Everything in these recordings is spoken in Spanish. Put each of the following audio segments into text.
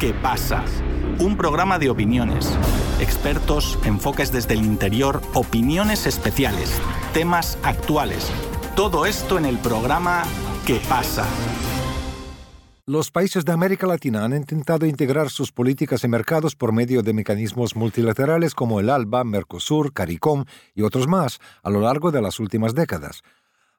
¿Qué pasa? Un programa de opiniones, expertos, enfoques desde el interior, opiniones especiales, temas actuales. Todo esto en el programa ¿Qué pasa? Los países de América Latina han intentado integrar sus políticas y mercados por medio de mecanismos multilaterales como el ALBA, Mercosur, CARICOM y otros más a lo largo de las últimas décadas.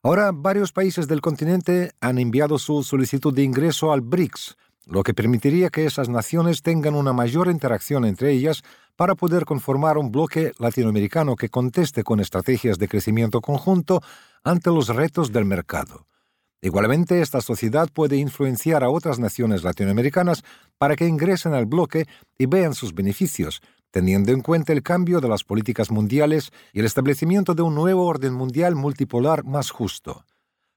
Ahora, varios países del continente han enviado su solicitud de ingreso al BRICS, lo que permitiría que esas naciones tengan una mayor interacción entre ellas para poder conformar un bloque latinoamericano que conteste con estrategias de crecimiento conjunto ante los retos del mercado. Igualmente, esta sociedad puede influenciar a otras naciones latinoamericanas para que ingresen al bloque y vean sus beneficios, teniendo en cuenta el cambio de las políticas mundiales y el establecimiento de un nuevo orden mundial multipolar más justo.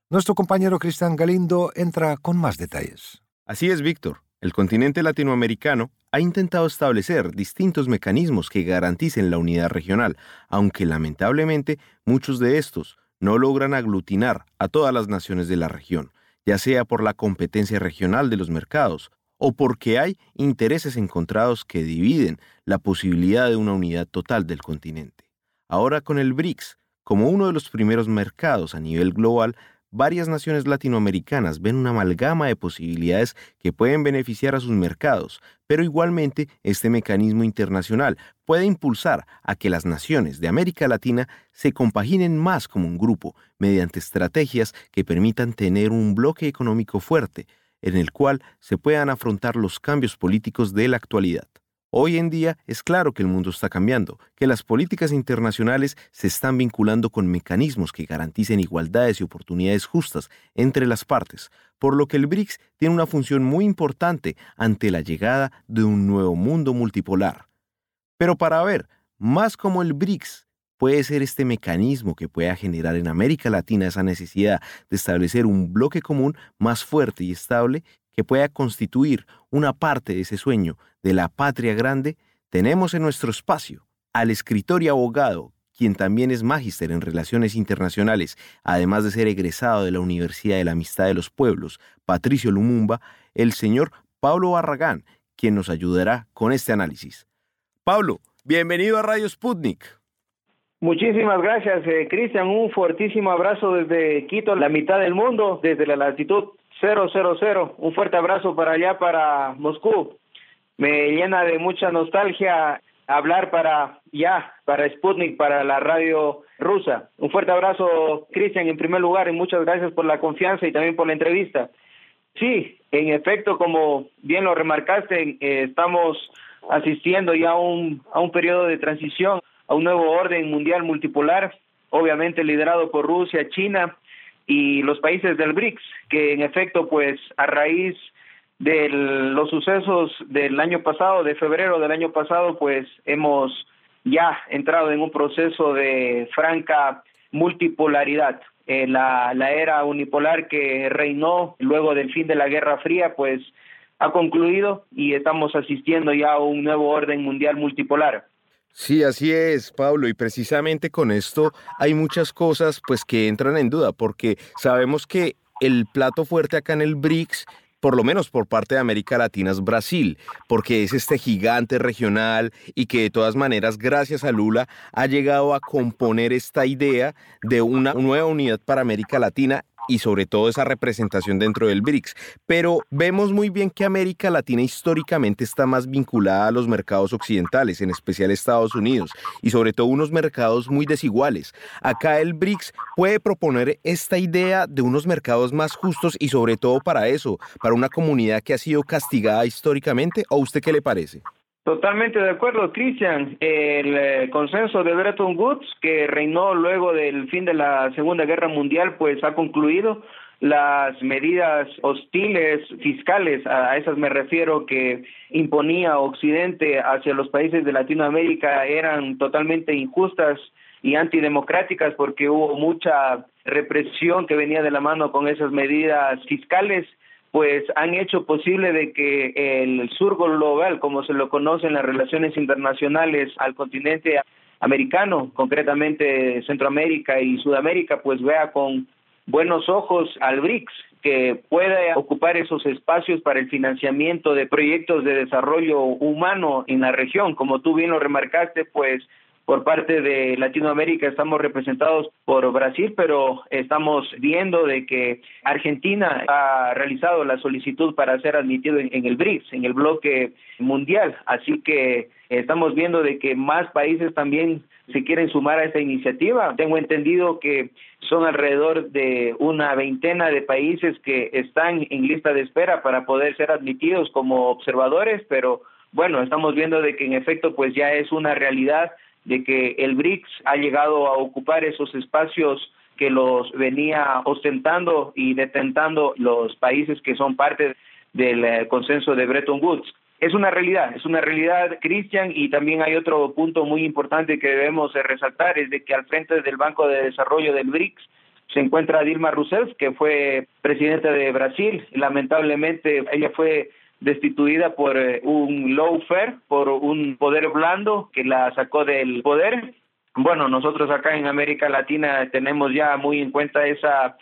Nuestro compañero Cristian Galindo entra con más detalles. Así es, Víctor. El continente latinoamericano ha intentado establecer distintos mecanismos que garanticen la unidad regional, aunque lamentablemente muchos de estos no logran aglutinar a todas las naciones de la región, ya sea por la competencia regional de los mercados o porque hay intereses encontrados que dividen la posibilidad de una unidad total del continente. Ahora con el BRICS, como uno de los primeros mercados a nivel global, varias naciones latinoamericanas ven una amalgama de posibilidades que pueden beneficiar a sus mercados, pero igualmente este mecanismo internacional puede impulsar a que las naciones de América Latina se compaginen más como un grupo mediante estrategias que permitan tener un bloque económico fuerte en el cual se puedan afrontar los cambios políticos de la actualidad. Hoy en día es claro que el mundo está cambiando, que las políticas internacionales se están vinculando con mecanismos que garanticen igualdades y oportunidades justas entre las partes, por lo que el BRICS tiene una función muy importante ante la llegada de un nuevo mundo multipolar. Pero para ver más cómo el BRICS puede ser este mecanismo que pueda generar en América Latina esa necesidad de establecer un bloque común más fuerte y estable que pueda constituir una parte de ese sueño de la patria grande, tenemos en nuestro espacio al escritor y abogado, quien también es magíster en relaciones internacionales, además de ser egresado de la Universidad de la Amistad de los Pueblos, Patricio Lumumba, el señor Pablo Barragán, quien nos ayudará con este análisis. Pablo, bienvenido a Radio Sputnik. Muchísimas gracias, eh, Cristian. Un fuertísimo abrazo desde Quito, la mitad del mundo, desde la latitud 000. Un fuerte abrazo para allá, para Moscú. Me llena de mucha nostalgia hablar para ya, para Sputnik, para la radio rusa. Un fuerte abrazo, Cristian, en primer lugar, y muchas gracias por la confianza y también por la entrevista. Sí, en efecto, como bien lo remarcaste, eh, estamos asistiendo ya a un, a un periodo de transición, a un nuevo orden mundial multipolar, obviamente liderado por Rusia, China y los países del BRICS, que en efecto, pues a raíz de los sucesos del año pasado, de febrero del año pasado, pues hemos ya entrado en un proceso de franca multipolaridad. Eh, la, la era unipolar que reinó luego del fin de la Guerra Fría, pues ha concluido y estamos asistiendo ya a un nuevo orden mundial multipolar. Sí, así es, Pablo, y precisamente con esto hay muchas cosas pues que entran en duda, porque sabemos que el plato fuerte acá en el BRICS por lo menos por parte de América Latina es Brasil, porque es este gigante regional y que de todas maneras, gracias a Lula, ha llegado a componer esta idea de una nueva unidad para América Latina y sobre todo esa representación dentro del BRICS. Pero vemos muy bien que América Latina históricamente está más vinculada a los mercados occidentales, en especial Estados Unidos, y sobre todo unos mercados muy desiguales. Acá el BRICS puede proponer esta idea de unos mercados más justos y sobre todo para eso, para una comunidad que ha sido castigada históricamente, ¿o usted qué le parece? Totalmente de acuerdo, Cristian. El eh, consenso de Bretton Woods, que reinó luego del fin de la Segunda Guerra Mundial, pues ha concluido. Las medidas hostiles fiscales, a esas me refiero, que imponía Occidente hacia los países de Latinoamérica eran totalmente injustas y antidemocráticas porque hubo mucha represión que venía de la mano con esas medidas fiscales pues han hecho posible de que el sur global, como se lo conoce en las relaciones internacionales al continente americano, concretamente Centroamérica y Sudamérica, pues vea con buenos ojos al BRICS, que pueda ocupar esos espacios para el financiamiento de proyectos de desarrollo humano en la región. Como tú bien lo remarcaste, pues por parte de Latinoamérica estamos representados por Brasil, pero estamos viendo de que Argentina ha realizado la solicitud para ser admitido en, el BRICS, en el bloque mundial. Así que estamos viendo de que más países también se quieren sumar a esta iniciativa. Tengo entendido que son alrededor de una veintena de países que están en lista de espera para poder ser admitidos como observadores, pero bueno, estamos viendo de que en efecto pues ya es una realidad de que el BRICS ha llegado a ocupar esos espacios que los venía ostentando y detentando los países que son parte del eh, consenso de Bretton Woods. Es una realidad, es una realidad, Cristian, y también hay otro punto muy importante que debemos resaltar, es de que al frente del Banco de Desarrollo del BRICS se encuentra Dilma Rousseff, que fue presidenta de Brasil. Lamentablemente, ella fue destituida por eh, un lawfare, por un poder blando que la sacó del poder. Bueno, nosotros acá en América Latina tenemos ya muy en cuenta esa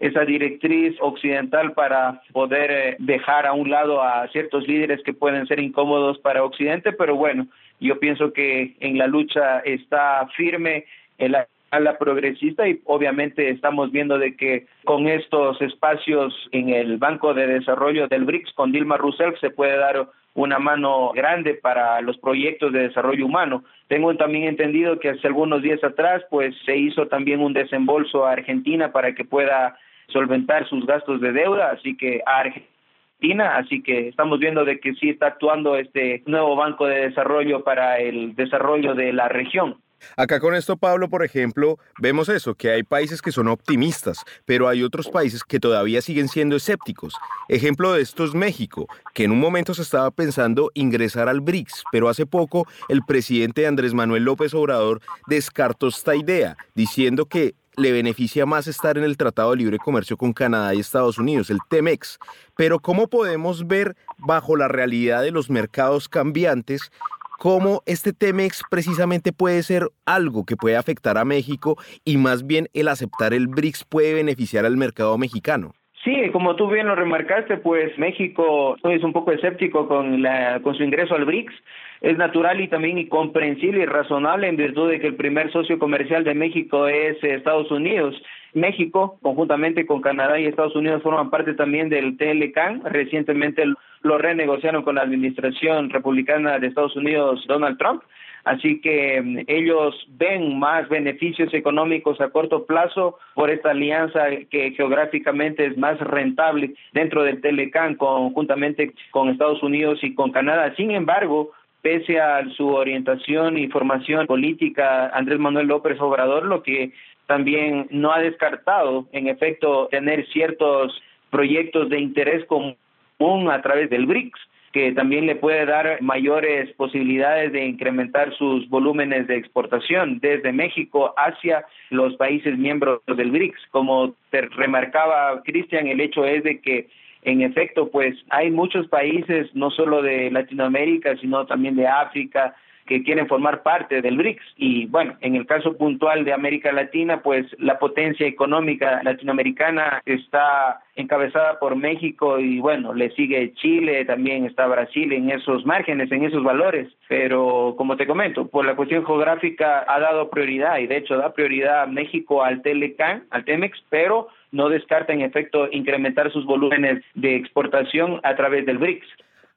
esa directriz occidental para poder eh, dejar a un lado a ciertos líderes que pueden ser incómodos para Occidente, pero bueno, yo pienso que en la lucha está firme el a la progresista y obviamente estamos viendo de que con estos espacios en el Banco de Desarrollo del BRICS con Dilma Rousseff se puede dar una mano grande para los proyectos de desarrollo humano. Tengo también entendido que hace algunos días atrás pues se hizo también un desembolso a Argentina para que pueda solventar sus gastos de deuda, así que a Argentina, así que estamos viendo de que sí está actuando este nuevo Banco de Desarrollo para el desarrollo de la región. Acá con esto, Pablo, por ejemplo, vemos eso, que hay países que son optimistas, pero hay otros países que todavía siguen siendo escépticos. Ejemplo de esto es México, que en un momento se estaba pensando ingresar al BRICS, pero hace poco el presidente Andrés Manuel López Obrador descartó esta idea, diciendo que le beneficia más estar en el Tratado de Libre Comercio con Canadá y Estados Unidos, el TEMEX. Pero ¿cómo podemos ver bajo la realidad de los mercados cambiantes cómo este TEMEX precisamente puede ser algo que puede afectar a México y más bien el aceptar el BRICS puede beneficiar al mercado mexicano. Sí, como tú bien lo remarcaste, pues México es un poco escéptico con, la, con su ingreso al BRICS. Es natural y también comprensible y razonable en virtud de que el primer socio comercial de México es Estados Unidos. México, conjuntamente con Canadá y Estados Unidos, forman parte también del TLCAN. Recientemente lo renegociaron con la administración republicana de Estados Unidos, Donald Trump. Así que mm, ellos ven más beneficios económicos a corto plazo por esta alianza que geográficamente es más rentable dentro del Telecan conjuntamente con Estados Unidos y con Canadá. Sin embargo, pese a su orientación y formación política, Andrés Manuel López Obrador lo que también no ha descartado, en efecto, tener ciertos proyectos de interés común a través del BRICS que también le puede dar mayores posibilidades de incrementar sus volúmenes de exportación desde México hacia los países miembros del BRICS. Como te remarcaba Cristian, el hecho es de que en efecto, pues hay muchos países, no solo de Latinoamérica, sino también de África, que quieren formar parte del BRICS. Y bueno, en el caso puntual de América Latina, pues la potencia económica latinoamericana está encabezada por México y bueno, le sigue Chile, también está Brasil en esos márgenes, en esos valores. Pero como te comento, por la cuestión geográfica ha dado prioridad y de hecho da prioridad a México al Telecan, al Temex, pero no descarta en efecto incrementar sus volúmenes de exportación a través del BRICS.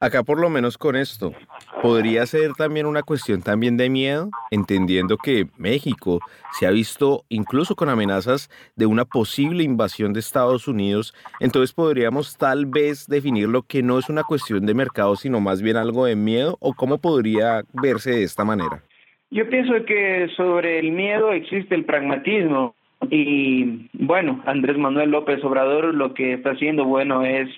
Acá por lo menos con esto, podría ser también una cuestión también de miedo, entendiendo que México se ha visto incluso con amenazas de una posible invasión de Estados Unidos, entonces podríamos tal vez definir lo que no es una cuestión de mercado, sino más bien algo de miedo, o cómo podría verse de esta manera. Yo pienso que sobre el miedo existe el pragmatismo. Y bueno, Andrés Manuel López Obrador lo que está haciendo, bueno, es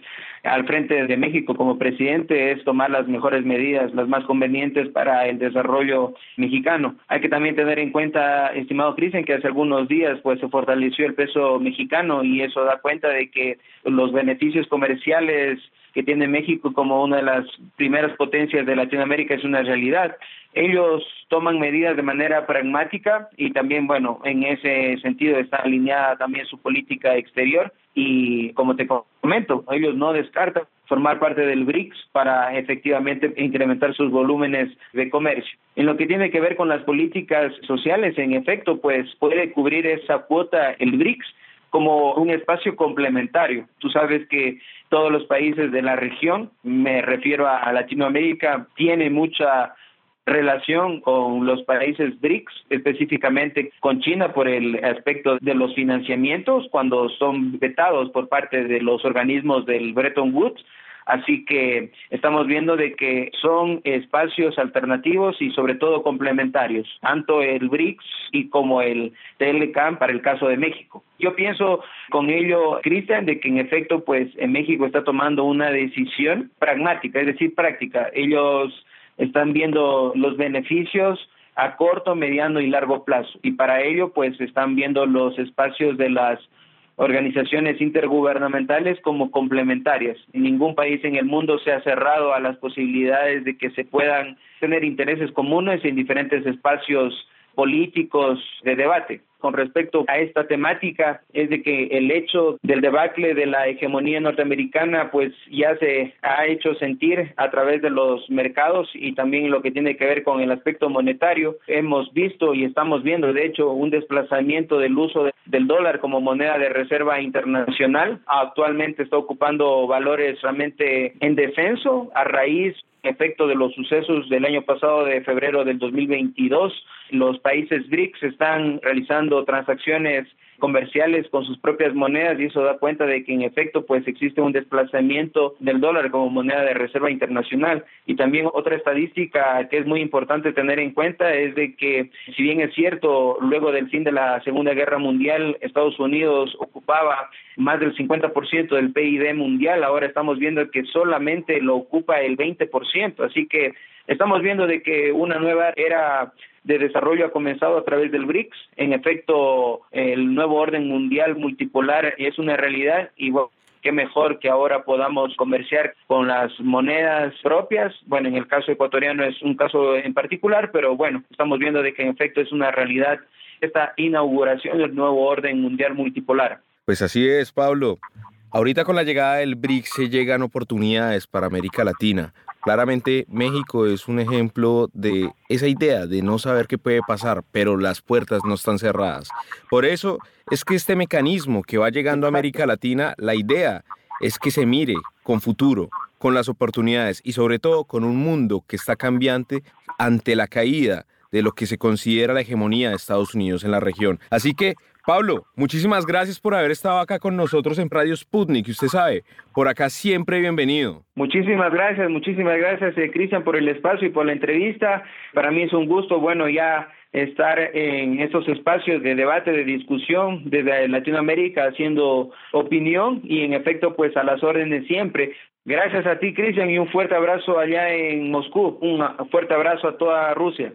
al frente de México como presidente es tomar las mejores medidas, las más convenientes para el desarrollo mexicano. Hay que también tener en cuenta, estimado Cristian, que hace algunos días pues se fortaleció el peso mexicano y eso da cuenta de que los beneficios comerciales que tiene México como una de las primeras potencias de Latinoamérica es una realidad. Ellos toman medidas de manera pragmática y también, bueno, en ese sentido está alineada también su política exterior y como te comento, ellos no descartan formar parte del BRICS para efectivamente incrementar sus volúmenes de comercio. En lo que tiene que ver con las políticas sociales, en efecto, pues puede cubrir esa cuota el BRICS como un espacio complementario. Tú sabes que todos los países de la región, me refiero a Latinoamérica, tienen mucha relación con los países BRICS, específicamente con China por el aspecto de los financiamientos cuando son vetados por parte de los organismos del Bretton Woods. Así que estamos viendo de que son espacios alternativos y sobre todo complementarios, tanto el BRICS y como el TLCAM para el caso de México. Yo pienso con ello, Cristian, de que en efecto, pues en México está tomando una decisión pragmática, es decir, práctica. Ellos están viendo los beneficios a corto, mediano y largo plazo. Y para ello, pues están viendo los espacios de las organizaciones intergubernamentales como complementarias. Ningún país en el mundo se ha cerrado a las posibilidades de que se puedan tener intereses comunes en diferentes espacios políticos de debate con respecto a esta temática es de que el hecho del debacle de la hegemonía norteamericana pues ya se ha hecho sentir a través de los mercados y también lo que tiene que ver con el aspecto monetario. Hemos visto y estamos viendo de hecho un desplazamiento del uso del dólar como moneda de reserva internacional. Actualmente está ocupando valores realmente en descenso a raíz efecto de los sucesos del año pasado de febrero del 2022 los países BRICS están realizando transacciones comerciales con sus propias monedas y eso da cuenta de que en efecto pues existe un desplazamiento del dólar como moneda de reserva internacional. Y también otra estadística que es muy importante tener en cuenta es de que si bien es cierto luego del fin de la Segunda Guerra Mundial Estados Unidos ocupaba más del 50% del PIB mundial ahora estamos viendo que solamente lo ocupa el 20% así que estamos viendo de que una nueva era de desarrollo ha comenzado a través del BRICS. En efecto, el nuevo orden mundial multipolar es una realidad y bueno, qué mejor que ahora podamos comerciar con las monedas propias. Bueno, en el caso ecuatoriano es un caso en particular, pero bueno, estamos viendo de que en efecto es una realidad esta inauguración del nuevo orden mundial multipolar. Pues así es, Pablo. Ahorita con la llegada del BRICS se llegan oportunidades para América Latina. Claramente México es un ejemplo de esa idea de no saber qué puede pasar, pero las puertas no están cerradas. Por eso es que este mecanismo que va llegando a América Latina, la idea es que se mire con futuro, con las oportunidades y sobre todo con un mundo que está cambiante ante la caída de lo que se considera la hegemonía de Estados Unidos en la región. Así que Pablo, muchísimas gracias por haber estado acá con nosotros en Radio Sputnik. Usted sabe, por acá siempre bienvenido. Muchísimas gracias, muchísimas gracias, eh, Cristian, por el espacio y por la entrevista. Para mí es un gusto, bueno, ya estar en estos espacios de debate, de discusión desde Latinoamérica, haciendo opinión y en efecto, pues a las órdenes siempre. Gracias a ti, Cristian, y un fuerte abrazo allá en Moscú. Un fuerte abrazo a toda Rusia.